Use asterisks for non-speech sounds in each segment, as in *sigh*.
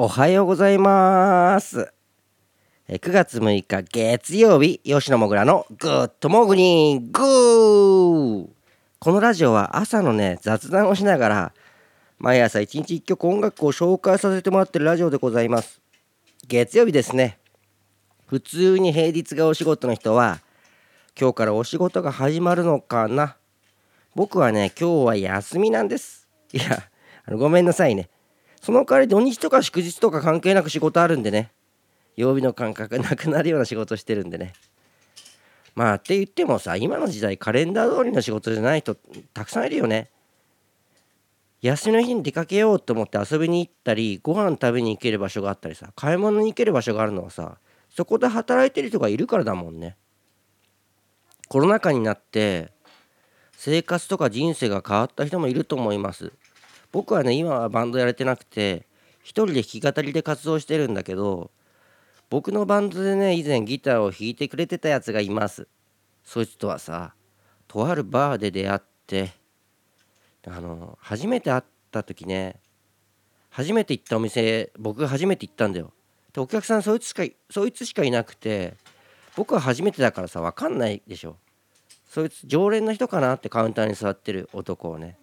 おはようございます。9月6日月曜日吉野もぐらのグッドモーグニング。ーこのラジオは朝のね雑談をしながら毎朝一日一曲音楽を紹介させてもらってるラジオでございます。月曜日ですね。普通に平日がお仕事の人は今日からお仕事が始まるのかな。僕はね今日は休みなんです。いやあのごめんなさいね。その代わり土日とか祝日とか関係なく仕事あるんでね。曜日の感覚なくなるような仕事してるんでね。まあって言ってもさ今の時代カレンダー通りの仕事じゃない人たくさんいるよね。休みの日に出かけようと思って遊びに行ったりご飯食べに行ける場所があったりさ買い物に行ける場所があるのはさそこで働いてる人がいるからだもんね。コロナ禍になって生活とか人生が変わった人もいると思います。僕はね今はバンドやれてなくて一人で弾き語りで活動してるんだけど僕のバンドでね以前ギターを弾いてくれてたやつがいます。そいつとはさとあるバーで出会ってあの初めて会った時ね初めて行ったお店僕が初めて行ったんだよ。でお客さんそいつしかそいつしかいなくて僕は初めてだからさ分かんないでしょ。そいつ常連の人かなってカウンターに座ってる男をね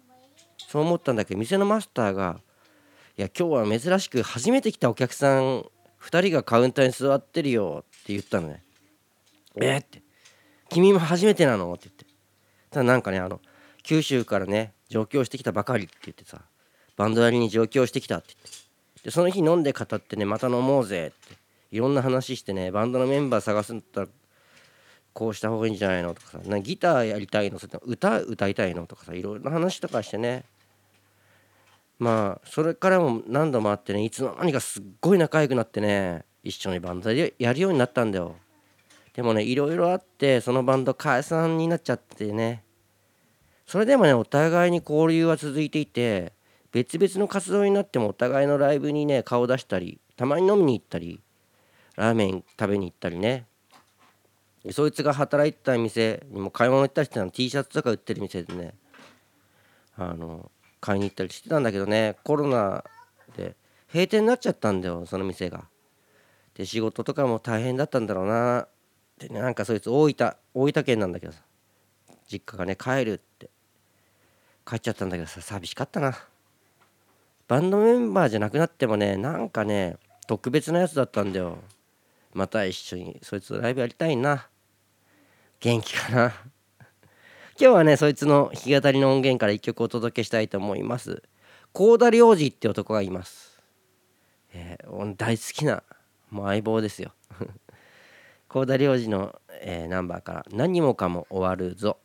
そう思ったんだけど店のマスターが「いや今日は珍しく初めて来たお客さん2人がカウンターに座ってるよ」って言ったのね。えー、って「君も初めてなの?」って言って。ただなんかねあの九州からね上京してきたばかりって言ってさバンドやりに上京してきたって言って。でその日飲んで語ってねまた飲もうぜって。いろんな話してねバンドのメンバー探すんだったらこうした方がいいんじゃないのとかさなギターやりたいの？それと歌歌いたいの？とかさいろんな話とかしてねまあそれからも何度もあってねいつの間にかすっごい仲良くなってね一緒にバンドでやるようになったんだよ。でもねいろいろあってそのバンド解散になっちゃってね。それでもねお互いに交流は続いていて別々の活動になってもお互いのライブにね顔出したりたまに飲みに行ったりラーメン食べに行ったりね。そいつが働いてた店にも買い物行ったりしてたの T シャツとか売ってる店でね。あの買いに行ったりしてたんだけどねコロナで閉店になっちゃったんだよその店が。で仕事とかも大変だったんだろうな。でねなんかそいつ大分大分県なんだけどさ実家がね帰るって。帰っちゃったんだけどさ寂しかったな。バンドメンバーじゃなくなってもねなんかね特別なやつだったんだよ。また一緒にそいつとライブやりたいな。元気かな。今日はねそいつの弾き語りの音源から一曲お届けしたいと思います。幸田良二って男がいます、えー、大好きなもう相棒ですよ。*laughs* 幸田良二の、えー、ナンバーから何もかも終わるぞ。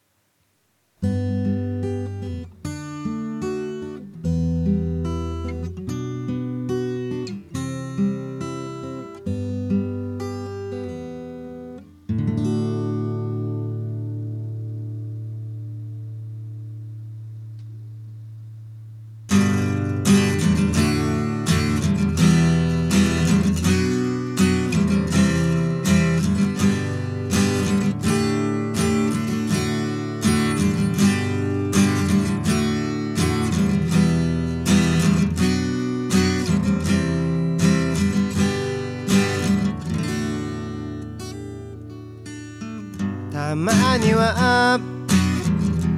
は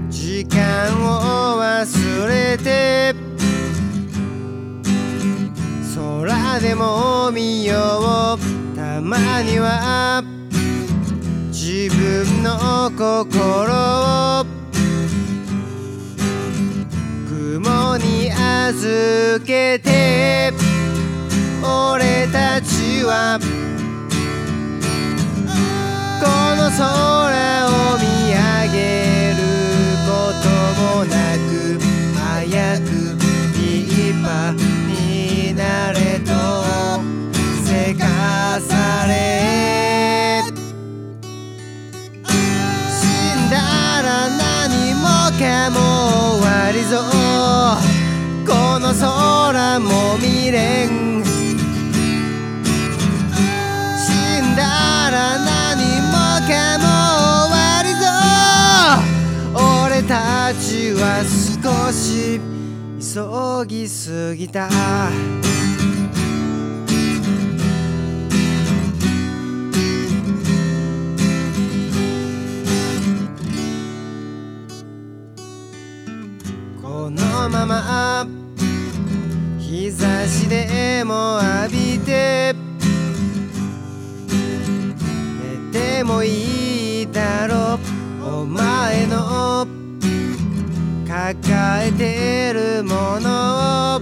時間を忘れて空でも見ようたまには自分の心を雲に預けて俺たちはこの空ぞ。この空も未練死んだら何もかも終わりぞ。俺たちは少し急ぎすぎた。のまま日差しでも浴びて寝てもいいだろお前の抱えてるものを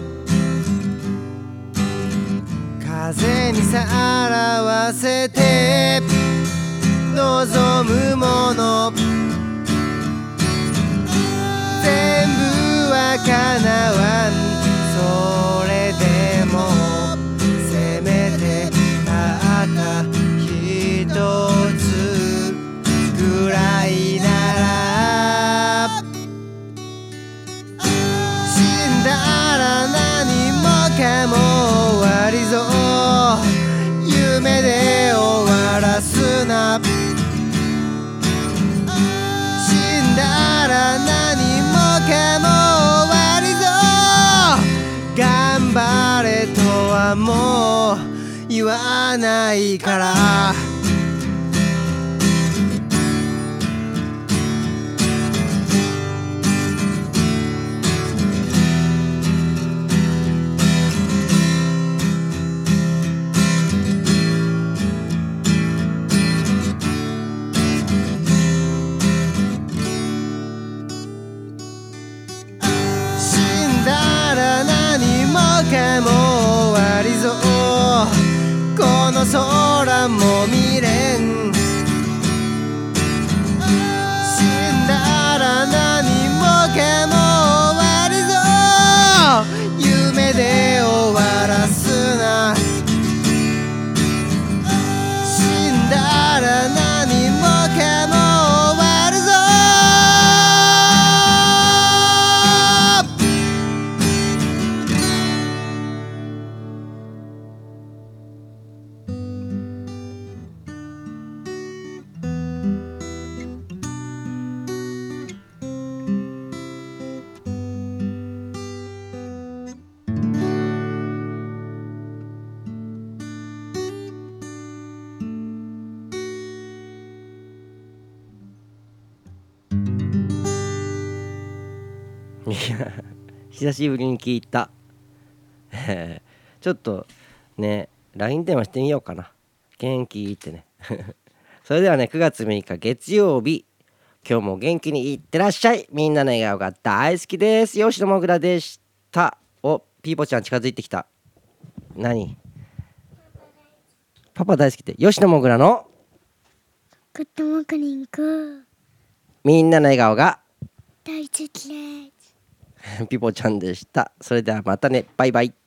風にさらわせて望むもの。何もう終わりぞ夢で終わらすな。死んだら何もかも終わりぞ。頑張れとはもう言わないから。Yeah. い *laughs* や久しぶりに聞いた。え *laughs* ーちょっとね LINE 電話してみようかな。元気ってね。*laughs* それではね9月6日月曜日今日も元気にいってらっしゃい。みんなの笑顔が大好きです。吉野もぐらでした。おピーポちゃん近づいてきた。何？パパ大好きって吉野もぐらの？ Good morning。みんなの笑顔が大好きです *laughs* ピポちゃんでした。それではまたね。バイバイ。